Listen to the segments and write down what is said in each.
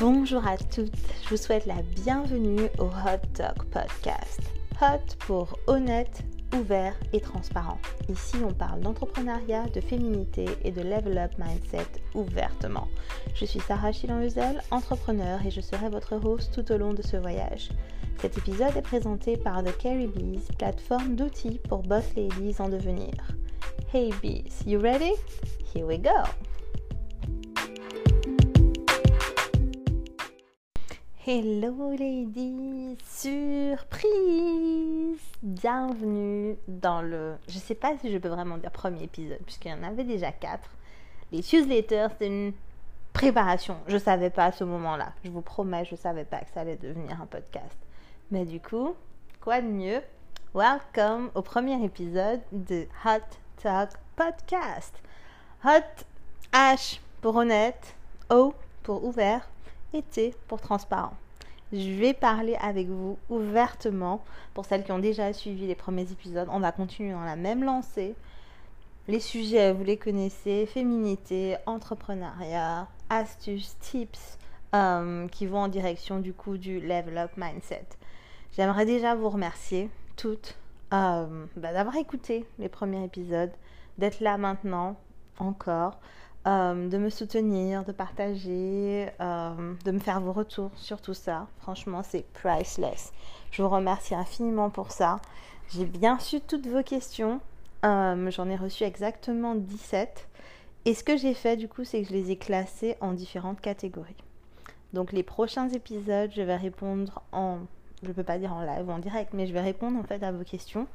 Bonjour à toutes, je vous souhaite la bienvenue au Hot Talk Podcast. Hot pour honnête, ouvert et transparent. Ici, on parle d'entrepreneuriat, de féminité et de level up mindset ouvertement. Je suis Sarah chilan entrepreneur et je serai votre host tout au long de ce voyage. Cet épisode est présenté par The Carrie Bees, plateforme d'outils pour boss ladies en devenir. Hey bees, you ready? Here we go! Hello ladies, surprise Bienvenue dans le, je sais pas si je peux vraiment dire premier épisode puisqu'il y en avait déjà quatre. Les newsletters, c'est une préparation. Je savais pas à ce moment-là. Je vous promets, je savais pas que ça allait devenir un podcast. Mais du coup, quoi de mieux? Welcome au premier épisode de Hot Talk Podcast. Hot H pour honnête, O pour ouvert été pour transparent. Je vais parler avec vous ouvertement. Pour celles qui ont déjà suivi les premiers épisodes, on va continuer dans la même lancée. Les sujets, vous les connaissez, féminité, entrepreneuriat, astuces, tips, euh, qui vont en direction du coup du level up mindset. J'aimerais déjà vous remercier toutes euh, bah, d'avoir écouté les premiers épisodes, d'être là maintenant encore. Euh, de me soutenir, de partager, euh, de me faire vos retours sur tout ça. Franchement, c'est priceless. Je vous remercie infiniment pour ça. J'ai bien su toutes vos questions. Euh, j'en ai reçu exactement 17. Et ce que j'ai fait du coup, c'est que je les ai classées en différentes catégories. Donc les prochains épisodes, je vais répondre en, je ne peux pas dire en live ou en direct, mais je vais répondre en fait à vos questions.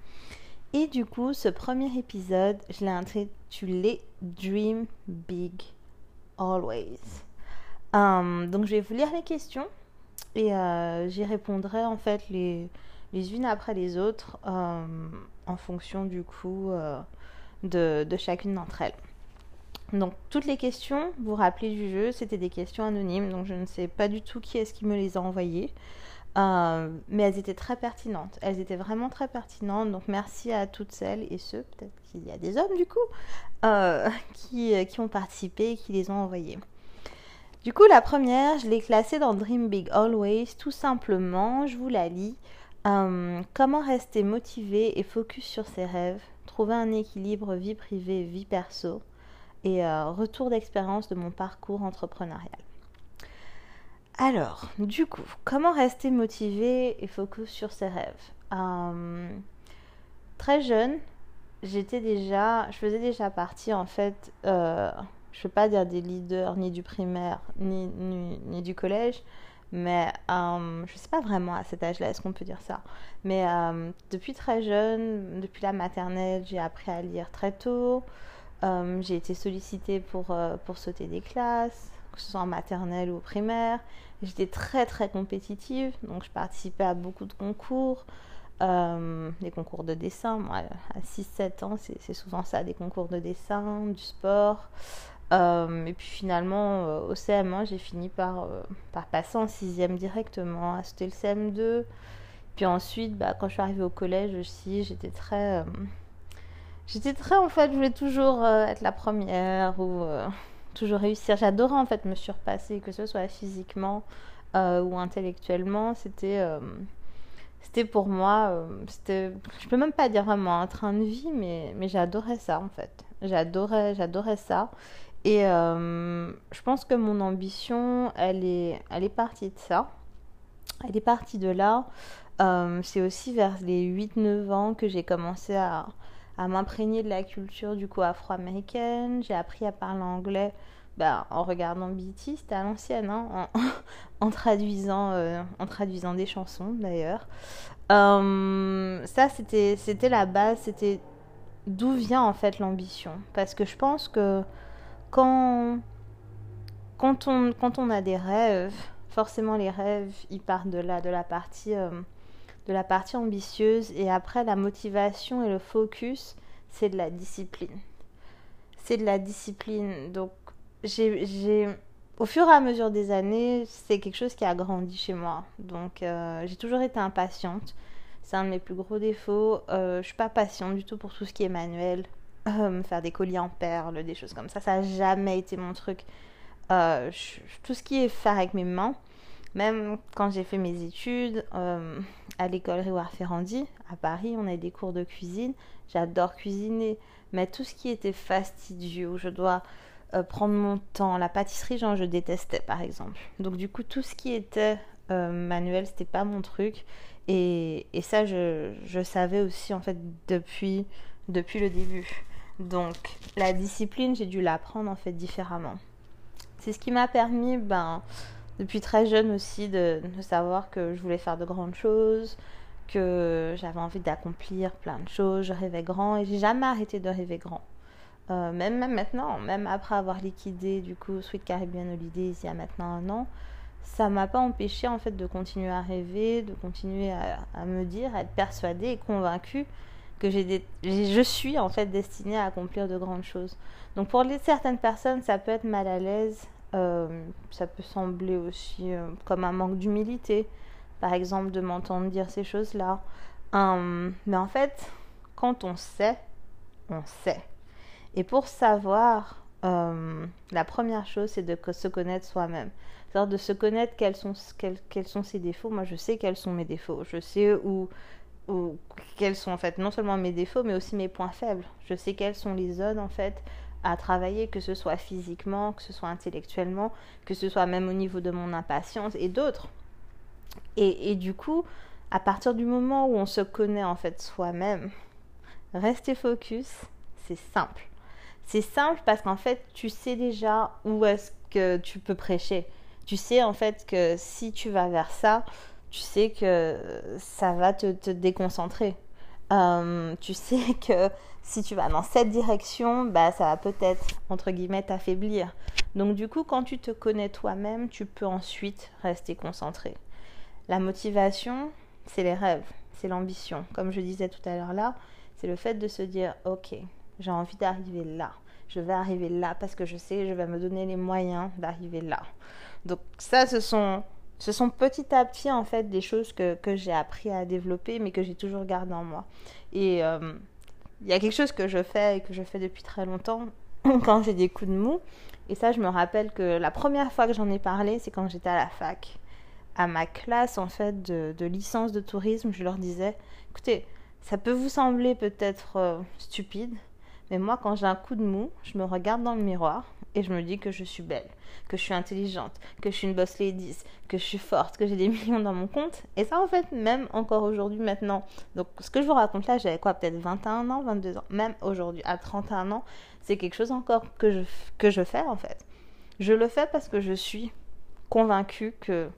Et du coup, ce premier épisode, je l'ai intitulé Dream Big Always. Um, donc, je vais vous lire les questions et euh, j'y répondrai en fait les, unes après les autres um, en fonction du coup euh, de, de chacune d'entre elles. Donc toutes les questions, vous vous rappelez du jeu, c'était des questions anonymes, donc je ne sais pas du tout qui est-ce qui me les a envoyées. Euh, mais elles étaient très pertinentes. Elles étaient vraiment très pertinentes. Donc merci à toutes celles et ceux, peut-être qu'il y a des hommes du coup, euh, qui, euh, qui, ont participé et qui les ont envoyées. Du coup, la première, je l'ai classée dans Dream Big Always. Tout simplement, je vous la lis. comment rester motivé et focus sur ses rêves Trouver un équilibre vie privée, vie perso. Et retour d'expérience de mon parcours entrepreneurial? Alors, du coup, comment rester motivé et focus sur ses rêves? Euh, Très jeune, j'étais déjà, je faisais déjà partie en fait, euh, je ne veux pas dire des leaders ni du primaire ni, du collège, mais euh, je ne sais pas vraiment à cet âge-là, est-ce qu'on peut dire ça? Mais depuis très jeune, depuis la maternelle, j'ai appris à lire très tôt. j'ai été sollicitée pour, pour sauter des classes, que ce soit en maternelle ou primaire. J'étais très très compétitive, donc je participais à beaucoup de concours, euh, des concours de dessin. Moi, à 6-7 ans, c'est souvent ça, des concours de dessin, du sport. Euh, et puis finalement, euh, au CM1, j'ai fini par, par passer en sixième directement. C'était le CM2. Puis ensuite, bah, quand je suis arrivée au collège aussi, j'étais très... j'étais très, en fait, je voulais toujours être la première ou toujours réussir. J'adorais en fait me surpasser, que ce soit physiquement euh, ou intellectuellement. C'était euh, c'était pour moi, euh, c'était, je peux même pas dire vraiment un train de vie, mais, j'adorais ça en fait. J'adorais, j'adorais ça. Et je pense que mon ambition, elle est, elle est partie de ça. Elle est partie de là. c'est aussi vers les 8-9 ans que j'ai commencé à, à m'imprégner de la culture du coup afro-américaine. J'ai appris à parler anglais bah, en regardant BT, c'était à l'ancienne, hein, en, traduisant, euh, en traduisant des chansons d'ailleurs. Euh, ça, c'était, la base, c'était d'où vient en fait l'ambition. Parce que je pense que quand, quand, on, quand on a des rêves, forcément les rêves, ils partent de là, de la partie... Euh, de la partie ambitieuse et après la motivation et le focus, c'est de la discipline. C'est de la discipline. Donc j'ai au fur et à mesure des années, c'est quelque chose qui a grandi chez moi. Donc euh, j'ai toujours été impatiente. C'est un de mes plus gros défauts. Euh, je suis pas patiente du tout pour tout ce qui est manuel. Euh, faire des colliers en perles, des choses comme ça, ça n'a jamais été mon truc. tout ce qui est faire avec mes mains, même quand j'ai fait mes études à l'école Réouard Ferrandi, à Paris, on a des cours de cuisine. J'adore cuisiner, mais tout ce qui était fastidieux, où je dois euh, prendre mon temps, la pâtisserie, genre, je détestais par exemple. Donc, du coup, tout ce qui était manuel, c'était pas mon truc. Et, et ça, je, je, savais aussi en fait depuis, depuis le début. Donc, la discipline, j'ai dû l'apprendre en fait différemment. C'est ce qui m'a permis, ben, depuis très jeune aussi, de, savoir que je voulais faire de grandes choses, que j'avais envie d'accomplir plein de choses. Je rêvais grand et j'ai jamais arrêté de rêver grand. Euh, même, maintenant, même après avoir liquidé du coup Sweet Caribbean Holidays il y a maintenant un an, ça m'a pas empêché en fait de continuer à rêver, de continuer à, me dire, à être persuadée et convaincue que j'ai je suis en fait destinée à accomplir de grandes choses. Donc pour certaines personnes, ça peut être mal à l'aise, euh, ça peut sembler aussi euh, comme un manque d'humilité, par exemple de m'entendre dire ces choses-là. Euh, mais en fait, quand on sait, on sait. Et pour savoir, euh, la première chose, c'est de se connaître soi-même. C'est-à-dire de se connaître quels sont, quels, quels sont ses défauts. Moi, je sais quels sont mes défauts. Je sais où, où, quels sont en fait non seulement mes défauts, mais aussi mes points faibles. Je sais quelles sont les zones en fait à travailler, que ce soit physiquement, que ce soit intellectuellement, que ce soit même au niveau de mon impatience et d'autres. Et, et, du coup, à partir du moment où on se connaît en fait soi-même, rester focus, c'est simple. C'est simple parce qu'en fait, tu sais déjà où est-ce que tu peux prêcher. Tu sais en fait que si tu vas vers ça, tu sais que ça va te, te déconcentrer. Euh, tu sais que si tu vas dans cette direction, bah, ça va peut-être, entre guillemets, t'affaiblir. Donc du coup, quand tu te connais toi-même, tu peux ensuite rester concentré. La motivation, c'est les rêves, c'est l'ambition. Comme je disais tout à l'heure là, c'est le fait de se dire, ok, j'ai envie d'arriver là. Je vais arriver là parce que je sais je vais me donner les moyens d'arriver là. Donc ça, ce sont ce sont petit à petit en fait des choses que, que j'ai appris à développer mais que j'ai toujours gardé en moi. Et euh, il y a quelque chose que je fais et que je fais depuis très longtemps quand j'ai des coups de mou. Et ça, je me rappelle que la première fois que j'en ai parlé, c'est quand j'étais à la fac. À ma classe en fait de, licence de tourisme, je leur disais, écoutez, ça peut vous sembler peut-être euh, stupide, mais moi quand j'ai un coup de mou, je me regarde dans le miroir et je me dis que je suis belle, que je suis intelligente, que je suis une boss ladies, que je suis forte, que j'ai des millions dans mon compte. Et ça, en fait, même encore aujourd'hui, maintenant. Donc, ce que je vous raconte là, j'avais quoi, peut-être 21 ans, 22 ans. Même aujourd'hui, à 31 ans, c'est quelque chose encore que je, que je fais, en fait. Je le fais parce que je suis convaincue que,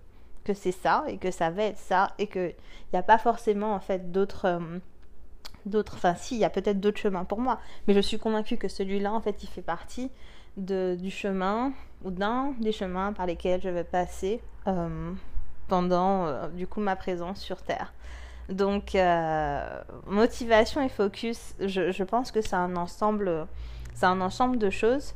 que c'est ça et que ça va être ça et qu'il n'y a pas forcément, en fait, d'autres. Euh, d'autres, enfin si, il y a peut-être d'autres chemins pour moi, mais je suis convaincue que celui-là, en fait, il fait partie de, du chemin ou d'un des chemins par lesquels je vais passer euh, pendant euh, du coup ma présence sur Terre. Donc euh, motivation et focus, je, je pense que c'est un ensemble, c'est un ensemble de choses.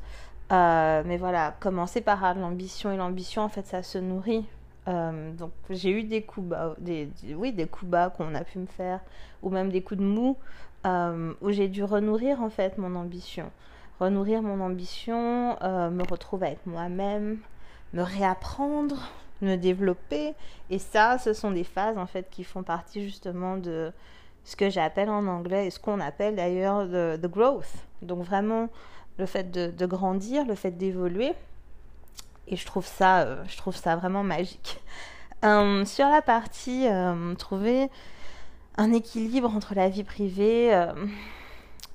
mais voilà, commencer par l'ambition et l'ambition en fait ça se nourrit. donc j'ai eu des coups bas, des, oui des coups bas qu'on a pu me faire ou même des coups de mou où j'ai dû renourrir en fait mon ambition renourrir mon ambition, euh, me retrouver avec moi-même, me réapprendre, me développer. Et ça, ce sont des phases en fait qui font partie justement de ce que j'appelle en anglais et ce qu'on appelle d'ailleurs the, growth. Donc vraiment le fait de, grandir, le fait d'évoluer. Et je trouve ça, euh, je trouve ça vraiment magique. Euh, sur la partie trouver un équilibre entre la vie privée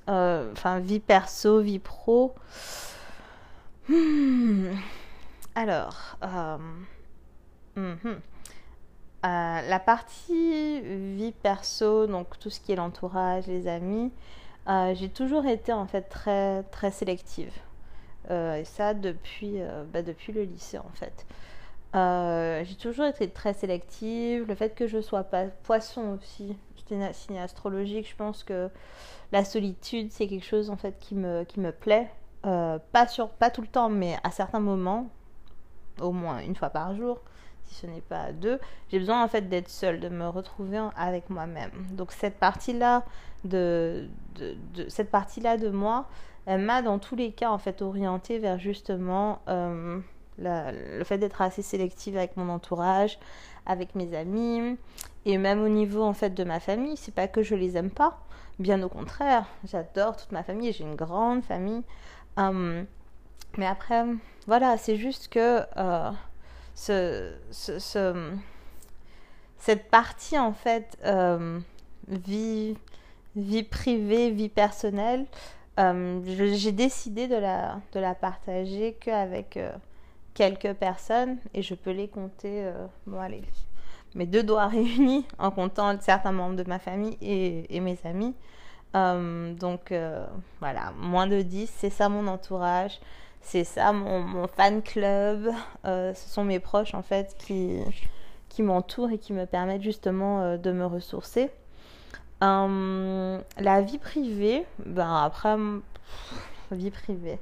enfin vie perso, vie pro. Hmm. Alors, euh, -hmm. euh, la partie vie perso, donc tout ce qui est l'entourage, les amis, euh, j'ai toujours été en fait très très sélective. Euh, et ça depuis bah, depuis le lycée en fait. j'ai toujours été très sélective. Le fait que je sois pas poisson aussi, signe astrologique, je pense que la solitude, c'est quelque chose en fait qui me, plaît. Euh, pas, sur, pas tout le temps, mais à certains moments, au moins une fois par jour, si ce n'est pas deux, j'ai besoin en fait d'être seule, de me retrouver avec moi-même. Donc cette partie-là de, cette partie-là de moi, elle m'a dans tous les cas en fait orientée vers justement euh, le fait d'être assez sélective avec mon entourage, avec mes amis, et même au niveau en fait de ma famille, c'est pas que je les aime pas, bien au contraire, j'adore toute ma famille, j'ai une grande famille. Hum, mais après, voilà, c'est juste que euh, ce, ce, cette partie en fait euh, vie, vie privée, vie personnelle, euh, j'ai décidé de la, de la partager qu'avec euh, quelques personnes et je peux les compter, euh, bon allez, mes deux doigts réunis en comptant certains membres de ma famille et, mes amis. donc voilà, moins de 10, c'est ça mon entourage, c'est ça mon, fan club, ce sont mes proches en fait qui, qui m'entourent et qui me permettent justement de me ressourcer. Euh, la vie privée, ben après, vie privée.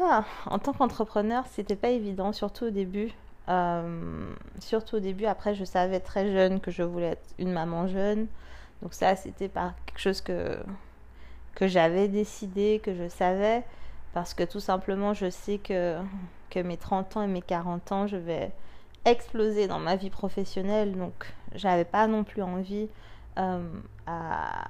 Ah, en tant qu'entrepreneur, c'était pas évident, surtout au début. Euh, surtout au début, après, je savais très jeune que je voulais être une maman jeune. Donc ça, c'était pas quelque chose que, que j'avais décidé, que je savais. Parce que tout simplement, je sais que, que mes 30 ans et mes 40 ans, je vais exploser dans ma vie professionnelle. Donc, j'avais pas non plus envie euh, à,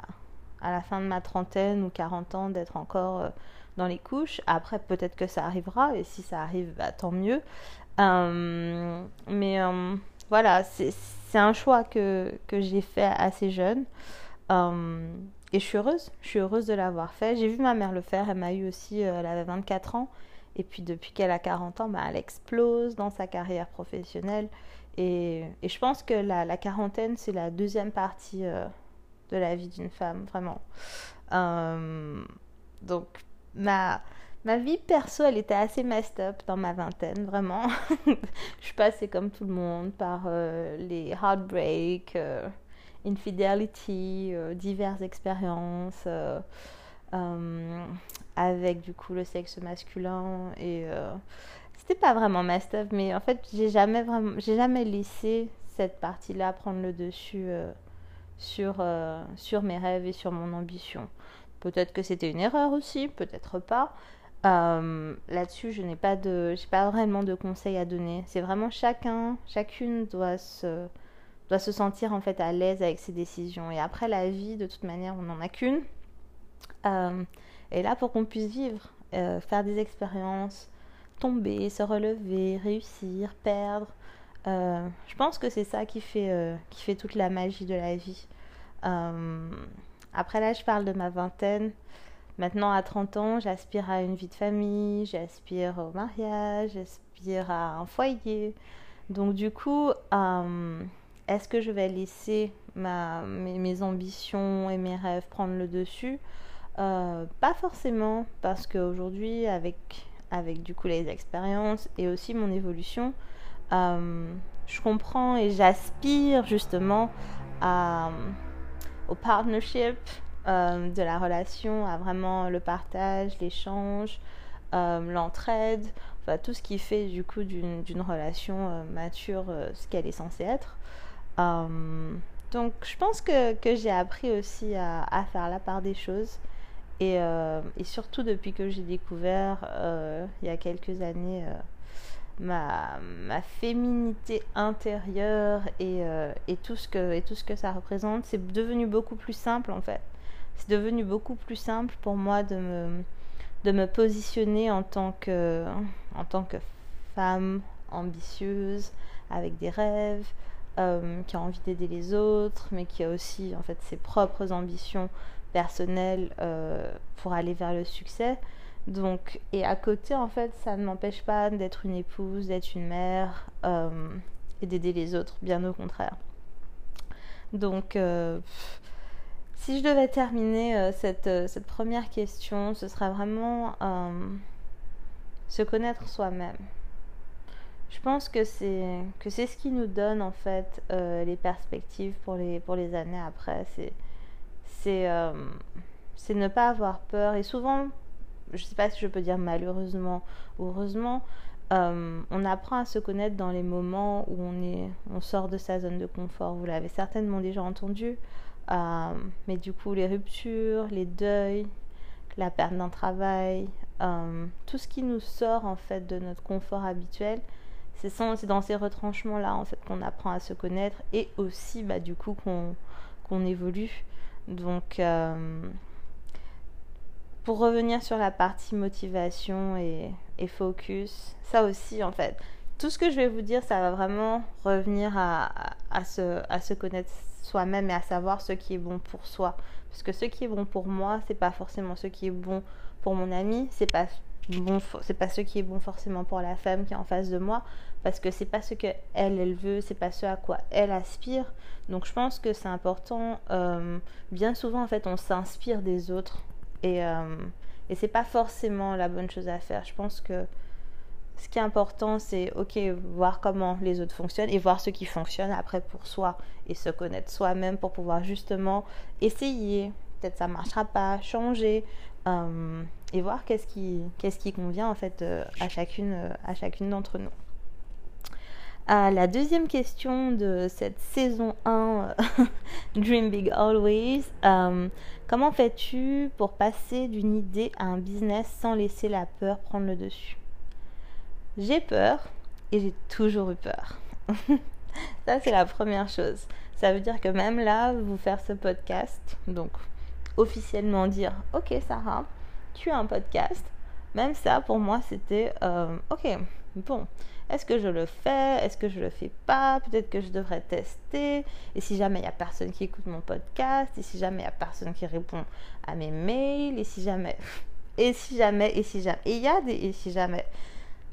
à, la fin de ma trentaine ou 40 ans d'être encore euh, dans les couches. Après, peut-être que ça arrivera, et si ça arrive, bah, tant mieux. Euh, mais voilà, c'est un choix que, que j'ai fait assez jeune. et je suis heureuse, je suis heureuse de l'avoir fait. J'ai vu ma mère le faire, elle m'a eu aussi, elle avait 24 ans. Et puis depuis qu'elle a 40 ans, bah, elle explose dans sa carrière professionnelle. Et, je pense que la, la quarantaine, c'est la deuxième partie euh, de la vie d'une femme, vraiment. Euh, donc, ma, ma vie perso, elle était assez messed up dans ma vingtaine, vraiment. je suis passée comme tout le monde par euh, les heartbreaks, euh, infidelity, euh, diverses expériences. avec du coup le sexe masculin et c'était pas vraiment ma stuff, mais en fait, j'ai jamais vraiment, j'ai jamais laissé cette partie-là prendre le dessus euh, sur, euh, sur mes rêves et sur mon ambition. Peut-être que c'était une erreur aussi, peut-être pas. Euh, Là-dessus, je n'ai pas de, j'ai pas vraiment de conseils à donner. C'est vraiment chacun, chacune doit se, doit se sentir en fait à l'aise avec ses décisions. Et après, la vie, de toute manière, on n'en a qu'une. Euh, et là, pour qu'on puisse vivre, euh, faire des expériences, tomber, se relever, réussir, perdre. Je pense que c'est ça qui fait, qui fait toute la magie de la vie. Après là, je parle de ma vingtaine. Maintenant, à 30 ans, j'aspire à une vie de famille, j'aspire au mariage, j'aspire à un foyer. Donc du coup, euh, est-ce que je vais laisser mes, ambitions et mes rêves prendre le dessus? Euh, Pas forcément, parce qu'aujourd'hui, avec avec du coup les expériences et aussi mon évolution, euh, je comprends et j'aspire justement à, au partnership euh, de la relation, à vraiment le partage, l'échange, euh, l'entraide, enfin, tout ce qui fait du coup d'une relation euh, mature ce qu'elle est censée être. donc je pense que, que j'ai appris aussi à, à, faire la part des choses. Et, et, surtout depuis que j'ai découvert il y a quelques années ma, ma, féminité intérieure et, euh, et, tout ce que, et tout ce que ça représente, c'est devenu beaucoup plus simple en fait. C'est devenu beaucoup plus simple pour moi de me, de me positionner en tant que, en tant que femme ambitieuse, avec des rêves, euh, qui a envie d'aider les autres, mais qui a aussi en fait ses propres ambitions personnel euh, pour aller vers le succès. Donc, et à côté, en fait, ça ne m'empêche pas d'être une épouse, d'être une mère euh, et d'aider les autres, bien au contraire. Donc, euh, si je devais terminer euh, cette, cette, première question, ce serait vraiment se connaître soi-même. Je pense que c'est que c'est ce qui nous donne en fait les perspectives pour les pour les années après. C'est c'est c'est ne pas avoir peur. Et souvent, je ne sais pas si je peux dire malheureusement ou heureusement, euh, on apprend à se connaître dans les moments où on, est, on sort de sa zone de confort. Vous l'avez certainement déjà entendu. Euh, mais du coup, les ruptures, les deuils, la perte d'un travail, euh, tout ce qui nous sort en fait de notre confort habituel, c'est dans ces retranchements là en fait qu'on apprend à se connaître et aussi bah, du coup qu'on évolue. Donc pour revenir sur la partie motivation et, focus, ça aussi en fait, tout ce que je vais vous dire, ça va vraiment revenir à, se connaître soi-même et à savoir ce qui est bon pour soi. Parce que ce qui est bon pour moi, c'est pas forcément ce qui est bon pour mon ami, c'est pas bon, c'est pas ce qui est bon forcément pour la femme qui est en face de moi, parce que c'est pas ce que elle, elle veut, c'est pas ce à quoi elle aspire. Donc je pense que c'est important. Euh, bien souvent, en fait, on s'inspire des autres et, euh, et c'est pas forcément la bonne chose à faire. Je pense que ce qui est important, c'est ok, voir comment les autres fonctionnent et voir ce qui fonctionne après pour soi et se connaître soi-même pour pouvoir justement essayer. Peut-être ça marchera pas, changer euh, et voir qu'est-ce qui, qu'est-ce qui convient en fait euh, à chacune, euh, à chacune d'entre nous. La deuxième question de cette saison 1 Dream Big Always. comment fais-tu pour passer d'une idée à un business sans laisser la peur prendre le dessus? J'ai peur et j'ai toujours eu peur. Ça, c'est la première chose. Ça veut dire que même là, vous faire ce podcast, donc officiellement dire Ok, Sarah, tu as un podcast. Même ça, pour moi, c'était euh, Ok, bon, est-ce que je le fais? Est-ce que je le fais pas? Peut-être que je devrais tester. Et si jamais il n'y a personne qui écoute mon podcast? Et si jamais il n'y a personne qui répond à mes mails? Et si jamais. Et si jamais Et si jamais. Et il y a des Et si jamais.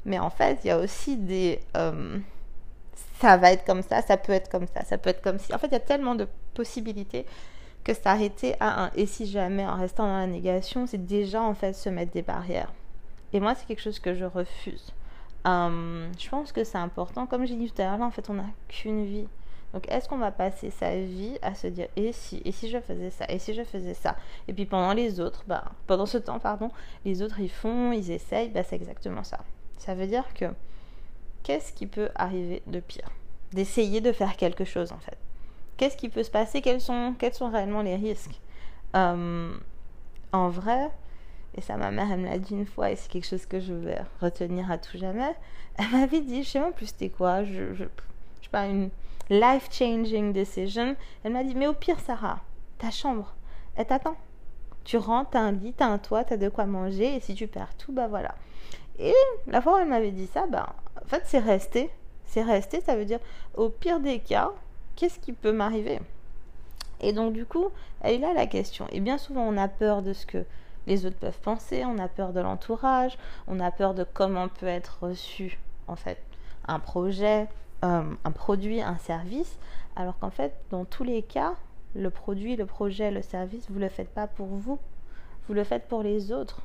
Mais en fait, il y a aussi des... Euh, ça va être comme ça, ça peut être comme ça, ça peut être comme si... En fait, il y a tellement de possibilités que s'arrêter à un et si jamais en restant dans la négation, c'est déjà en fait se mettre des barrières. Et moi, c'est quelque chose que je refuse. Euh, je pense que c'est important. Comme j'ai dit tout à l'heure, en fait, on n'a qu'une vie. Donc, est-ce qu'on va passer sa vie à se dire et si, et si je faisais ça, et si je faisais ça? Et puis pendant les autres, bah, pendant ce temps, pardon, les autres ils font, ils essayent, bah, c'est exactement ça. Ça veut dire que qu'est-ce qui peut arriver de pire? D'essayer de faire quelque chose en fait. Qu'est-ce qui peut se passer? Quels sont, quels sont réellement les risques? Euh, En vrai, et ça ma mère elle me l'a dit une fois et c'est quelque chose que je vais retenir à tout jamais, elle m'avait dit, je sais même plus c'était quoi, je, je, je pas, une life-changing decision. Elle m'a dit, mais au pire Sarah, ta chambre, elle t'attend. Tu rentres, t'as un lit, t'as un toit, t'as de quoi manger et si tu perds tout, bah voilà. Et la fois où elle m'avait dit ça, ben, en fait, c'est resté. C'est resté, ça veut dire, au pire des cas, qu'est-ce qui peut m'arriver? Et donc, du coup, elle est là la question. Et bien souvent, on a peur de ce que les autres peuvent penser, on a peur de l'entourage, on a peur de comment peut être reçu, en fait, un projet, euh, un produit, un service. Alors qu'en fait, dans tous les cas, le produit, le projet, le service, vous ne le faites pas pour vous, vous le faites pour les autres.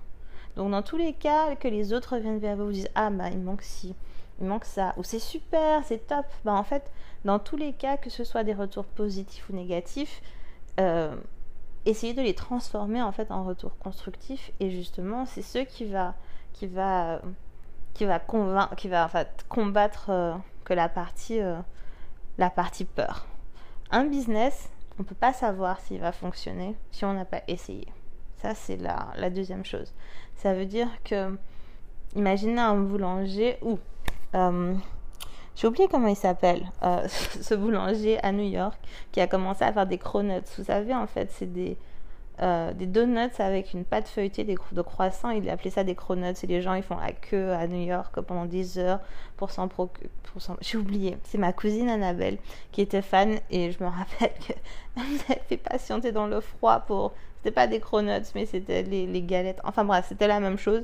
Donc dans tous les cas que les autres viennent vers vous, vous disent ah bah il manque ci, il manque ça, ou c'est super, c'est top. Bah en fait, dans tous les cas, que ce soit des retours positifs ou négatifs, euh, essayez de les transformer en fait en retours constructifs et justement c'est ce qui va qui va qui va convaincre, qui va en fait combattre euh, que la partie euh, la partie peur. Un business, on peut pas savoir s'il va fonctionner si on n'a pas essayé. Ça, c'est la, la, deuxième chose. Ça veut dire que, imaginez un boulanger ou, euh, j'ai oublié comment il s'appelle, euh, ce boulanger à New York qui a commencé à faire des cronuts. Vous savez, en fait, c'est des, euh, donuts avec une pâte feuilletée des, de croissant. Il appelait ça des cronuts. Et les gens, ils font la queue à New York pendant 10 heures pour s'en procurer. J'ai oublié. C'est ma cousine Annabelle qui était fan et je me rappelle qu'elle nous avait fait patienter dans le froid pour c'était pas des cronuts, mais c'était les, galettes. Enfin bref, c'était la même chose.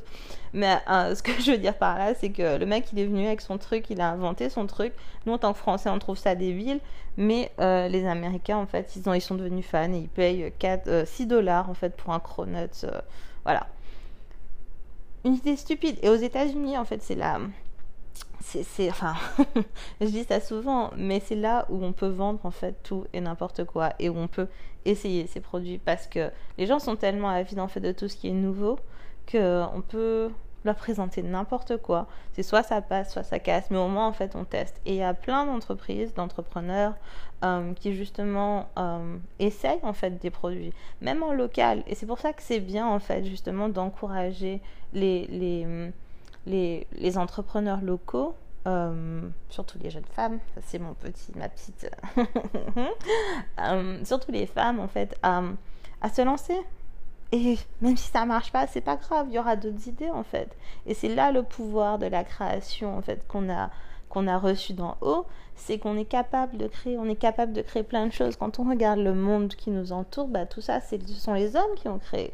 Mais euh, ce que je veux dire par là, c'est que le mec, il est venu avec son truc, il a inventé son truc. Nous, en tant que Français, on trouve ça débile. Mais euh, les Américains, en fait, ils, ont, ils sont devenus fans et ils payent 4, 6 euh, dollars, en fait, pour un cronut. voilà. Une idée stupide. Et aux États-Unis, en fait, c'est la c'est enfin je dis ça souvent mais c'est là où on peut vendre en fait tout et n'importe quoi et où on peut essayer ces produits parce que les gens sont tellement avides en fait de tout ce qui est nouveau que on peut leur présenter n'importe quoi. C'est soit ça passe, soit ça casse, mais au moins en fait on teste. Et il y a plein d'entreprises, d'entrepreneurs euh, qui justement euh, essayent en fait des produits, même en local. Et c'est pour ça que c'est bien en fait justement d'encourager les, les, les, entrepreneurs locaux. Euh, surtout les jeunes femmes, c'est mon petit, ma petite, surtout les femmes en fait, à se lancer, et même si ça marche pas, c'est pas grave, il y aura d'autres idées en fait. Et c'est là le pouvoir de la création en fait qu'on a qu'on a reçu d'en haut, c'est qu'on est capable de créer, on est capable de créer plein de choses. Quand on regarde le monde qui nous entoure, bah, tout ça, ce sont les hommes qui ont créé.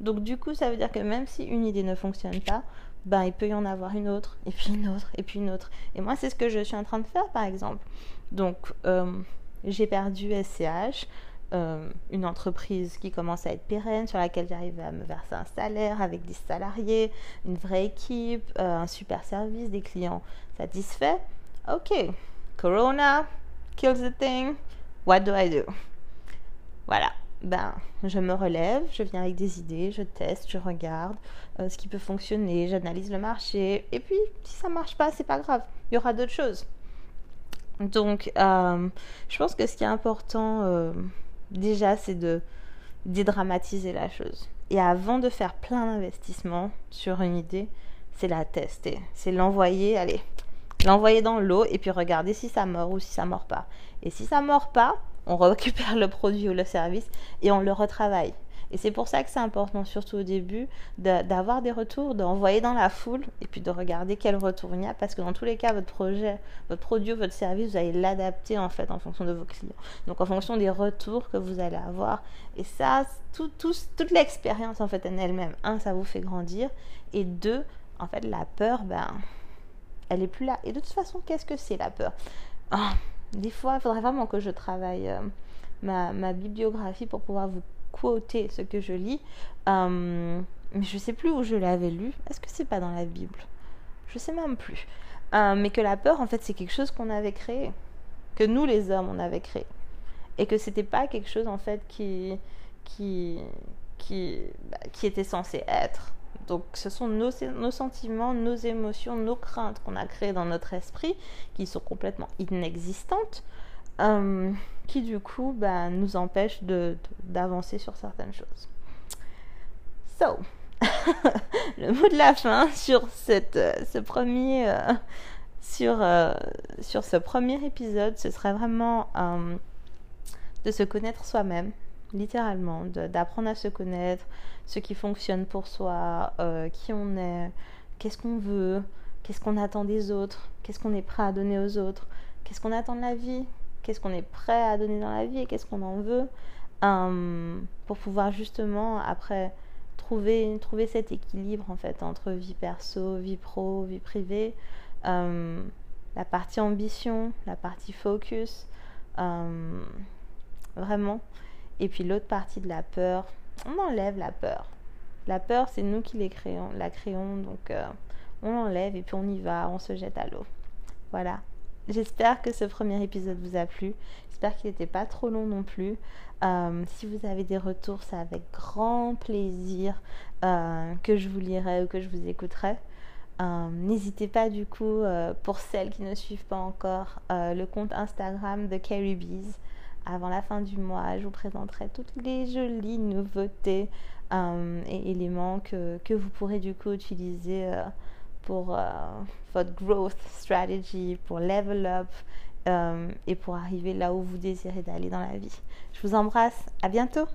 Donc du coup, ça veut dire que même si une idée ne fonctionne pas, bah, il peut y en avoir une autre, et puis une autre, et puis une autre. Et moi, c'est ce que je suis en train de faire, par exemple. Donc, euh, j'ai perdu SCH. Euh, une entreprise qui commence à être pérenne, sur laquelle j'arrive à me verser un salaire avec des salariés, une vraie équipe, euh, un super service, des clients satisfaits. Ok, Corona kills the thing. What do I do? Voilà. Ben, je me relève, je viens avec des idées, je teste, je regarde euh, ce qui peut fonctionner, j'analyse le marché. Et puis, si ça marche pas, c'est pas grave. Il y aura d'autres choses. Donc, je pense que ce qui est important déjà, c'est de dédramatiser la chose. Et avant de faire plein d'investissements sur une idée, c'est la tester. C'est l'envoyer, allez, l'envoyer dans l'eau et puis regarder si ça mord ou si ça mord pas. Et si ça mord pas, on récupère le produit ou le service et on le retravaille. Et c'est pour ça que c'est important, surtout au début, d'avoir des retours, d'envoyer dans la foule et puis de regarder quel retour il y a. Parce que dans tous les cas, votre projet, votre produit votre service, vous allez l'adapter en fait en fonction de vos clients. Donc en fonction des retours que vous allez avoir. Et ça, tout, toute l'expérience en fait en elle-même, un, ça vous fait grandir. Et deux, en fait, la peur, ben, elle est plus là. Et de toute façon, qu'est-ce que c'est la peur? Ah, Des fois, il faudrait vraiment que je travaille euh, ma, ma bibliographie pour pouvoir vous quoter ce que je lis. Euh, mais je sais plus où je l'avais lu. Est-ce que c'est pas dans la Bible? Je sais même plus. Euh, mais que la peur, en fait, c'est quelque chose qu'on avait créé. Que nous, les hommes, on avait créé. Et que c'était pas quelque chose, en fait, qui, qui, qui, bah, qui était censé être. Donc ce sont nos, sentiments, nos émotions, nos craintes qu'on a créées dans notre esprit, qui sont complètement inexistantes, euh, qui du coup bah, nous empêche d'avancer sur certaines choses. So, le mot de la fin sur cette, euh, ce premier, euh, sur, sur ce premier épisode, ce serait vraiment de se connaître soi-même, littéralement, d'apprendre à se connaître, ce qui fonctionne pour soi, qui on est, qu'est-ce qu'on veut, qu'est-ce qu'on attend des autres, qu'est-ce qu'on est prêt à donner aux autres, qu'est-ce qu'on attend de la vie, qu'est-ce qu'on est prêt à donner dans la vie et qu'est-ce qu'on en veut euh, pour pouvoir justement après trouver, trouver cet équilibre en fait entre vie perso, vie pro, vie privée, euh, la partie ambition, la partie focus, euh, vraiment. Et puis l'autre partie de la peur, on enlève la peur. La peur, c'est nous qui la créons, donc on l'enlève et puis on y va, on se jette à l'eau. Voilà. J'espère que ce premier épisode vous a plu. J'espère qu'il n'était pas trop long non plus. Euh, si vous avez des retours, c'est avec grand plaisir euh, que je vous lirai ou que je vous écouterai. Euh, n'hésitez pas du coup, pour celles qui ne suivent pas encore, le compte Instagram de Carrie Bees. Avant la fin du mois, je vous présenterai toutes les jolies nouveautés et éléments que, que, vous pourrez du coup utiliser pour euh, votre growth strategy, pour level up euh, et pour arriver là où vous désirez d'aller dans la vie. Je vous embrasse, à bientôt.